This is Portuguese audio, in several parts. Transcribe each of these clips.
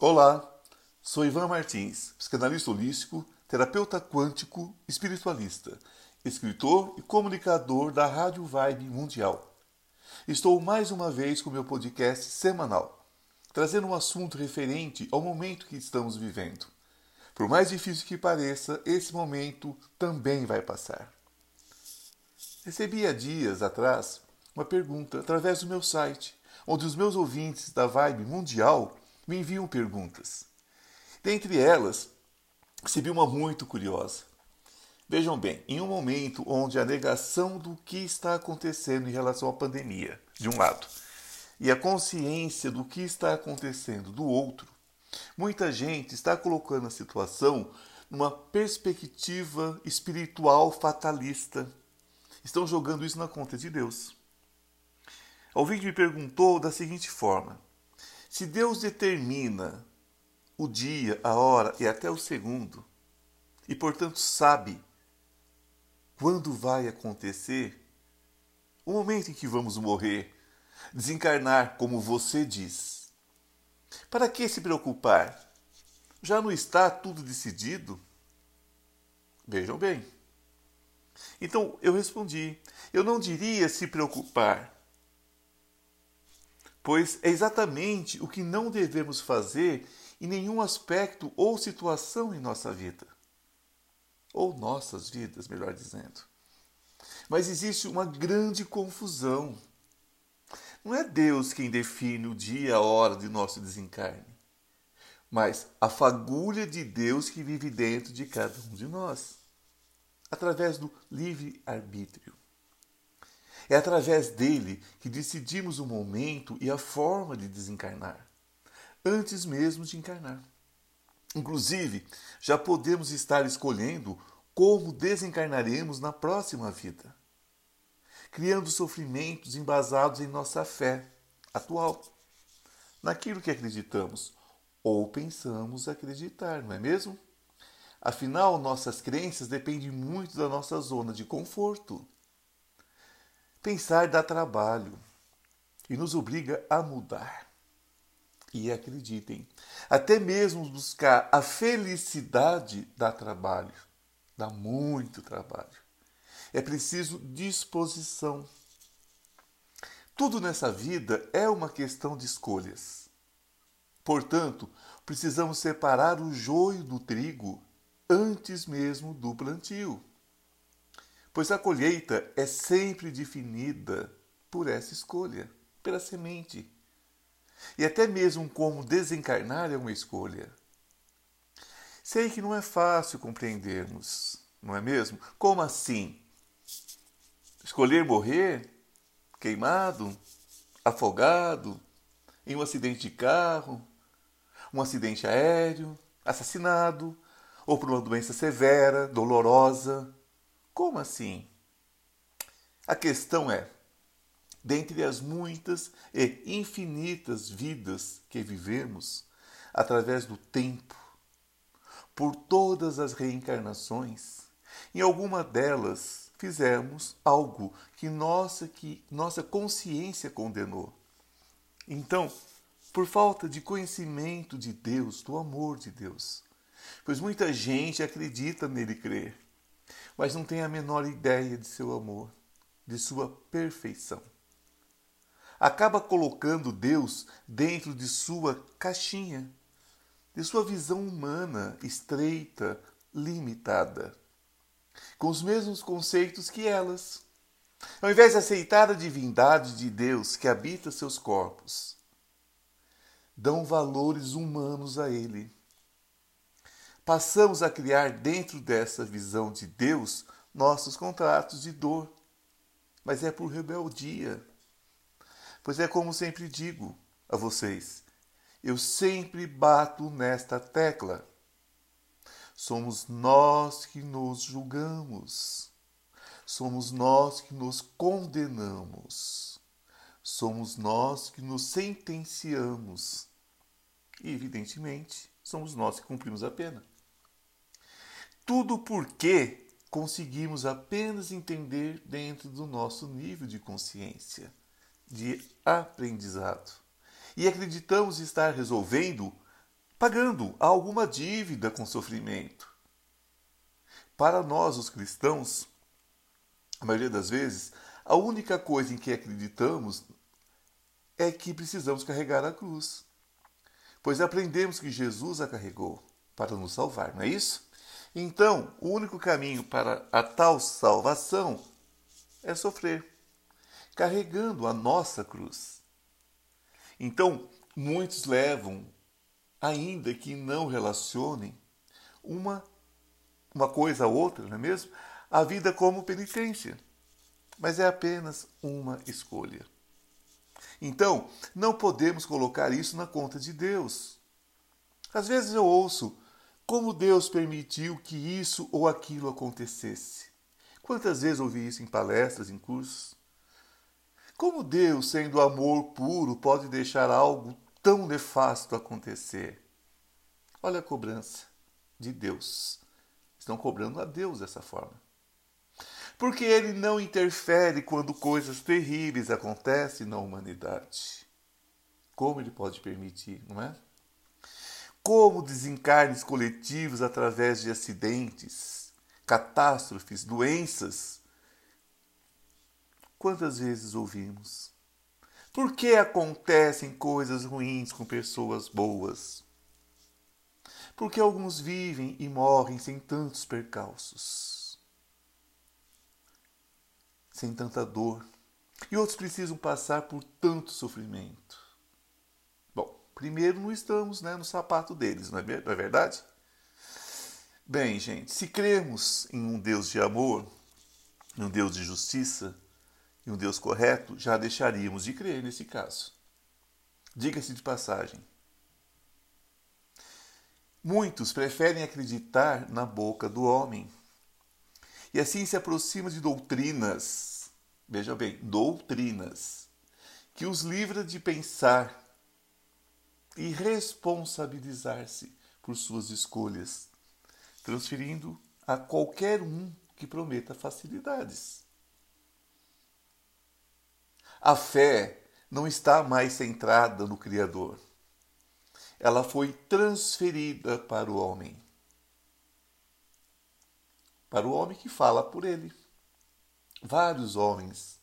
Olá, sou Ivan Martins, psicanalista holístico, terapeuta quântico, espiritualista, escritor e comunicador da Rádio Vibe Mundial. Estou mais uma vez com meu podcast semanal, trazendo um assunto referente ao momento que estamos vivendo. Por mais difícil que pareça, esse momento também vai passar. Recebi há dias atrás uma pergunta através do meu site, onde os meus ouvintes da Vibe Mundial me enviam perguntas. Dentre elas, recebi uma muito curiosa. Vejam bem, em um momento onde a negação do que está acontecendo em relação à pandemia, de um lado, e a consciência do que está acontecendo do outro, muita gente está colocando a situação numa perspectiva espiritual fatalista. Estão jogando isso na conta de Deus. Ouvinte me perguntou da seguinte forma: se Deus determina o dia, a hora e até o segundo, e portanto sabe quando vai acontecer o momento em que vamos morrer, desencarnar, como você diz, para que se preocupar? Já não está tudo decidido? Vejam bem. Então eu respondi: eu não diria se preocupar pois é exatamente o que não devemos fazer em nenhum aspecto ou situação em nossa vida. Ou nossas vidas, melhor dizendo. Mas existe uma grande confusão. Não é Deus quem define o dia e a hora de nosso desencarne, mas a fagulha de Deus que vive dentro de cada um de nós, através do livre-arbítrio. É através dele que decidimos o momento e a forma de desencarnar, antes mesmo de encarnar. Inclusive, já podemos estar escolhendo como desencarnaremos na próxima vida, criando sofrimentos embasados em nossa fé atual, naquilo que acreditamos ou pensamos acreditar, não é mesmo? Afinal, nossas crenças dependem muito da nossa zona de conforto. Pensar dá trabalho e nos obriga a mudar. E acreditem, até mesmo buscar a felicidade dá trabalho, dá muito trabalho. É preciso disposição. Tudo nessa vida é uma questão de escolhas. Portanto, precisamos separar o joio do trigo antes mesmo do plantio pois a colheita é sempre definida por essa escolha, pela semente. E até mesmo como desencarnar é uma escolha. Sei que não é fácil compreendermos, não é mesmo? Como assim? Escolher morrer queimado, afogado, em um acidente de carro, um acidente aéreo, assassinado, ou por uma doença severa, dolorosa, como assim? A questão é: dentre as muitas e infinitas vidas que vivemos, através do tempo, por todas as reencarnações, em alguma delas fizemos algo que nossa, que nossa consciência condenou. Então, por falta de conhecimento de Deus, do amor de Deus, pois muita gente acredita nele crer mas não tem a menor ideia de seu amor, de sua perfeição. Acaba colocando Deus dentro de sua caixinha, de sua visão humana estreita, limitada, com os mesmos conceitos que elas. Ao invés de aceitar a divindade de Deus que habita seus corpos, dão valores humanos a Ele passamos a criar dentro dessa visão de Deus nossos contratos de dor. Mas é por rebeldia. Pois é como sempre digo a vocês, eu sempre bato nesta tecla. Somos nós que nos julgamos. Somos nós que nos condenamos. Somos nós que nos sentenciamos. E, evidentemente, somos nós que cumprimos a pena. Tudo porque conseguimos apenas entender dentro do nosso nível de consciência, de aprendizado. E acreditamos estar resolvendo pagando alguma dívida com sofrimento. Para nós, os cristãos, a maioria das vezes, a única coisa em que acreditamos é que precisamos carregar a cruz, pois aprendemos que Jesus a carregou para nos salvar, não é isso? Então, o único caminho para a tal salvação é sofrer, carregando a nossa cruz. Então, muitos levam, ainda que não relacionem, uma, uma coisa a outra, não é mesmo? A vida como penitência. Mas é apenas uma escolha. Então, não podemos colocar isso na conta de Deus. Às vezes eu ouço como Deus permitiu que isso ou aquilo acontecesse. Quantas vezes ouvi isso em palestras, em cursos? Como Deus, sendo amor puro, pode deixar algo tão nefasto acontecer? Olha a cobrança de Deus. Estão cobrando a Deus dessa forma. Porque ele não interfere quando coisas terríveis acontecem na humanidade. Como ele pode permitir, não é? Como desencarnes coletivos através de acidentes, catástrofes, doenças. Quantas vezes ouvimos? Por que acontecem coisas ruins com pessoas boas? Porque alguns vivem e morrem sem tantos percalços, sem tanta dor, e outros precisam passar por tanto sofrimento. Primeiro, não estamos né, no sapato deles, não é, não é verdade? Bem, gente, se cremos em um Deus de amor, em um Deus de justiça, em um Deus correto, já deixaríamos de crer nesse caso. Diga-se de passagem. Muitos preferem acreditar na boca do homem e assim se aproximam de doutrinas, veja bem, doutrinas, que os livra de pensar e responsabilizar-se por suas escolhas, transferindo a qualquer um que prometa facilidades. A fé não está mais centrada no Criador. Ela foi transferida para o homem. Para o homem que fala por ele. Vários homens,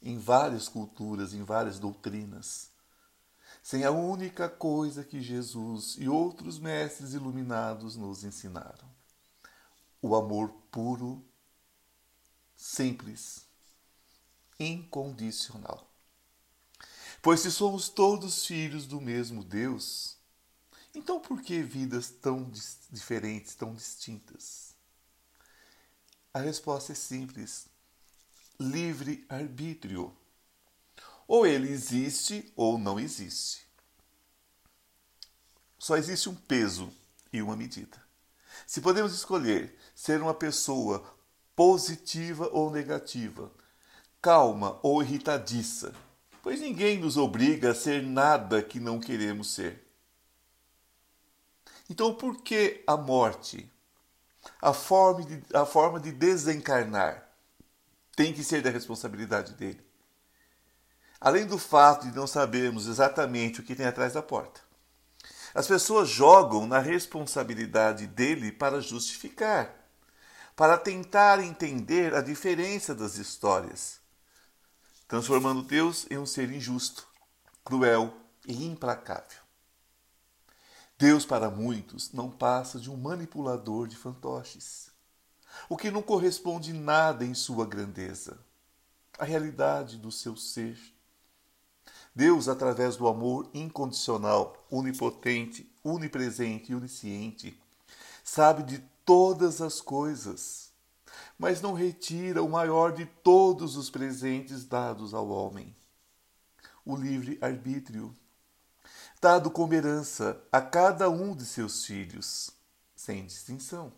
em várias culturas, em várias doutrinas, sem a única coisa que Jesus e outros mestres iluminados nos ensinaram: o amor puro, simples, incondicional. Pois se somos todos filhos do mesmo Deus, então por que vidas tão diferentes, tão distintas? A resposta é simples: livre arbítrio. Ou ele existe ou não existe. Só existe um peso e uma medida. Se podemos escolher ser uma pessoa positiva ou negativa, calma ou irritadiça, pois ninguém nos obriga a ser nada que não queremos ser. Então, por que a morte, a forma de, a forma de desencarnar, tem que ser da responsabilidade dele? Além do fato de não sabermos exatamente o que tem atrás da porta. As pessoas jogam na responsabilidade dele para justificar, para tentar entender a diferença das histórias, transformando Deus em um ser injusto, cruel e implacável. Deus, para muitos, não passa de um manipulador de fantoches, o que não corresponde nada em sua grandeza, a realidade do seu ser Deus, através do amor incondicional, onipotente, onipresente e onisciente, sabe de todas as coisas, mas não retira o maior de todos os presentes dados ao homem: o livre-arbítrio, dado como herança a cada um de seus filhos, sem distinção,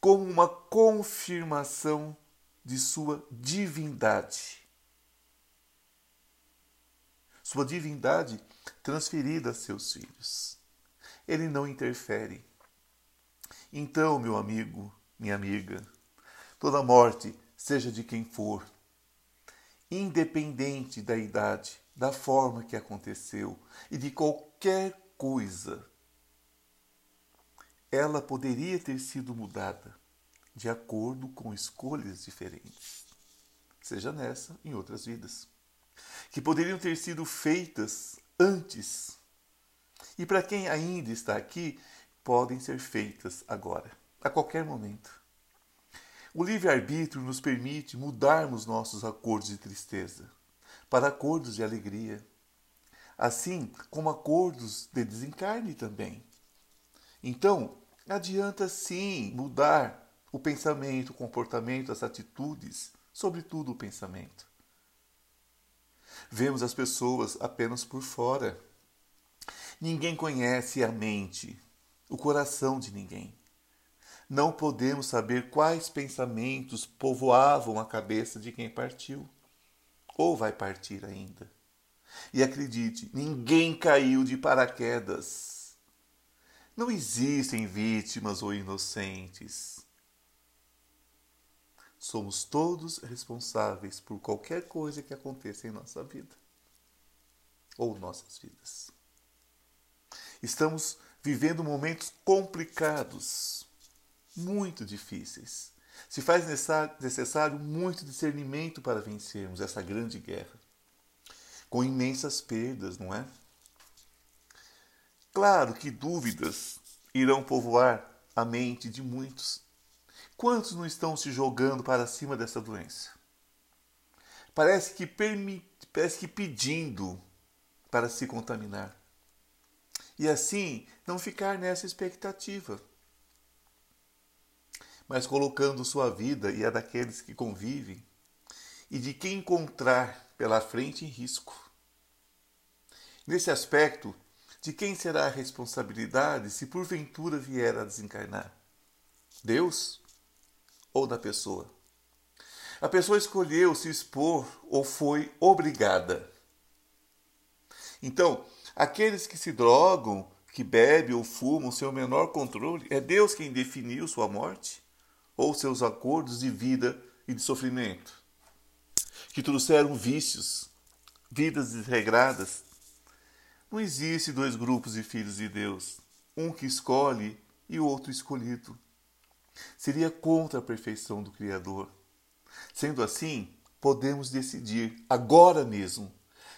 como uma confirmação de sua divindade sua divindade transferida a seus filhos. Ele não interfere. Então, meu amigo, minha amiga, toda morte, seja de quem for, independente da idade, da forma que aconteceu e de qualquer coisa, ela poderia ter sido mudada de acordo com escolhas diferentes, seja nessa em outras vidas, que poderiam ter sido feitas antes e para quem ainda está aqui, podem ser feitas agora, a qualquer momento. O livre-arbítrio nos permite mudarmos nossos acordos de tristeza para acordos de alegria, assim como acordos de desencarne também. Então, adianta sim mudar o pensamento, o comportamento, as atitudes, sobretudo o pensamento. Vemos as pessoas apenas por fora Ninguém conhece a mente, o coração de ninguém. Não podemos saber quais pensamentos povoavam a cabeça de quem partiu ou vai partir ainda. E acredite, ninguém caiu de paraquedas. Não existem vítimas ou inocentes. Somos todos responsáveis por qualquer coisa que aconteça em nossa vida ou nossas vidas. Estamos vivendo momentos complicados, muito difíceis. Se faz necessário muito discernimento para vencermos essa grande guerra, com imensas perdas, não é? Claro que dúvidas irão povoar a mente de muitos. Quantos não estão se jogando para cima dessa doença? Parece que, parece que pedindo para se contaminar e assim não ficar nessa expectativa, mas colocando sua vida e a daqueles que convivem e de quem encontrar pela frente em risco. Nesse aspecto, de quem será a responsabilidade se porventura vier a desencarnar? Deus ou da pessoa? A pessoa escolheu se expor ou foi obrigada? Então, Aqueles que se drogam, que bebem ou fumam sem o menor controle, é Deus quem definiu sua morte ou seus acordos de vida e de sofrimento, que trouxeram vícios, vidas desregradas. Não existe dois grupos de filhos de Deus, um que escolhe e o outro escolhido. Seria contra a perfeição do Criador. Sendo assim, podemos decidir agora mesmo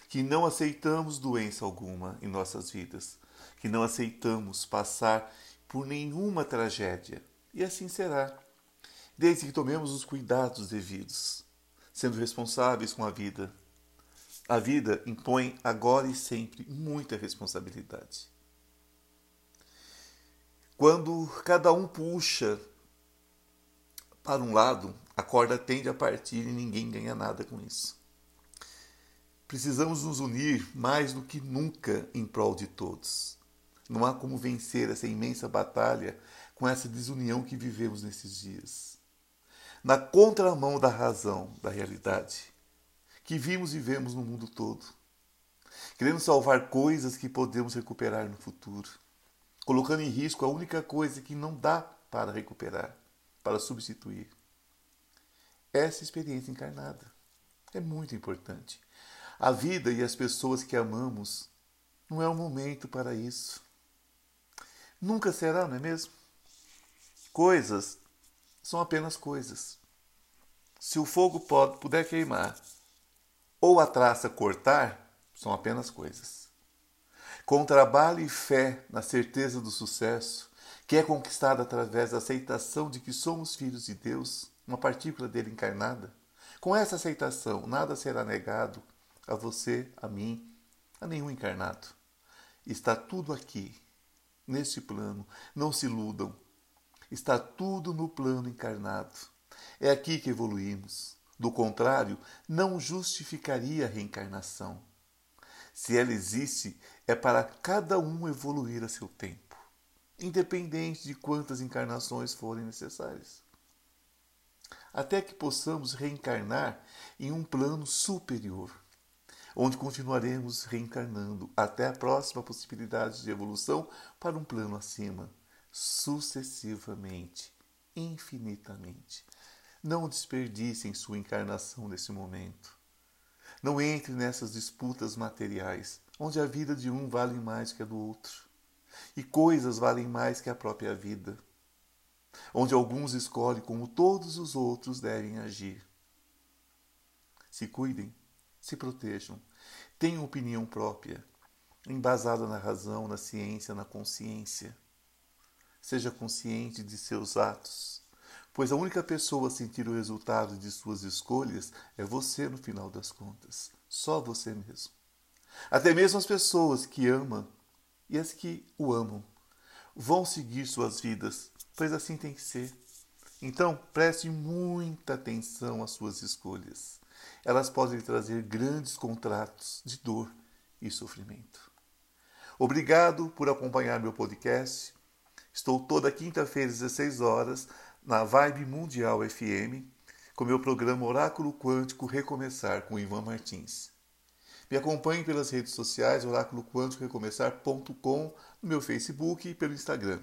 que não aceitamos doença alguma em nossas vidas, que não aceitamos passar por nenhuma tragédia. E assim será, desde que tomemos os cuidados devidos, sendo responsáveis com a vida. A vida impõe agora e sempre muita responsabilidade. Quando cada um puxa para um lado, a corda tende a partir e ninguém ganha nada com isso. Precisamos nos unir mais do que nunca em prol de todos. Não há como vencer essa imensa batalha com essa desunião que vivemos nesses dias. Na contramão da razão, da realidade, que vimos e vemos no mundo todo. Querendo salvar coisas que podemos recuperar no futuro, colocando em risco a única coisa que não dá para recuperar, para substituir. Essa experiência encarnada é muito importante a vida e as pessoas que amamos não é o momento para isso. Nunca será, não é mesmo? Coisas são apenas coisas. Se o fogo pode, puder queimar ou a traça cortar, são apenas coisas. Com trabalho e fé na certeza do sucesso, que é conquistada através da aceitação de que somos filhos de Deus, uma partícula dele encarnada, com essa aceitação, nada será negado, a você, a mim, a nenhum encarnado. Está tudo aqui, neste plano. Não se iludam. Está tudo no plano encarnado. É aqui que evoluímos. Do contrário, não justificaria a reencarnação. Se ela existe, é para cada um evoluir a seu tempo, independente de quantas encarnações forem necessárias. Até que possamos reencarnar em um plano superior onde continuaremos reencarnando até a próxima possibilidade de evolução para um plano acima, sucessivamente, infinitamente. Não desperdicem sua encarnação nesse momento. Não entre nessas disputas materiais, onde a vida de um vale mais que a do outro. E coisas valem mais que a própria vida, onde alguns escolhem como todos os outros devem agir. Se cuidem, se protejam, tenham opinião própria, embasada na razão, na ciência, na consciência. Seja consciente de seus atos, pois a única pessoa a sentir o resultado de suas escolhas é você no final das contas, só você mesmo. Até mesmo as pessoas que amam e as que o amam vão seguir suas vidas, pois assim tem que ser. Então, preste muita atenção às suas escolhas. Elas podem trazer grandes contratos de dor e sofrimento. Obrigado por acompanhar meu podcast. Estou toda quinta-feira às 16 horas na Vibe Mundial FM com meu programa Oráculo Quântico Recomeçar com Ivan Martins. Me acompanhe pelas redes sociais Oráculo Quântico Recomeçar.com, no meu Facebook e pelo Instagram.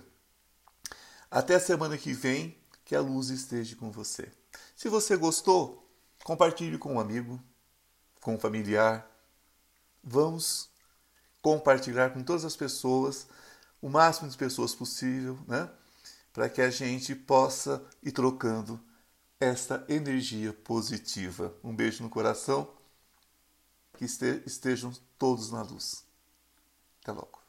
Até a semana que vem, que a luz esteja com você. Se você gostou, compartilhe com um amigo, com um familiar. Vamos compartilhar com todas as pessoas, o máximo de pessoas possível, né? Para que a gente possa ir trocando esta energia positiva. Um beijo no coração que estejam todos na luz. Até logo.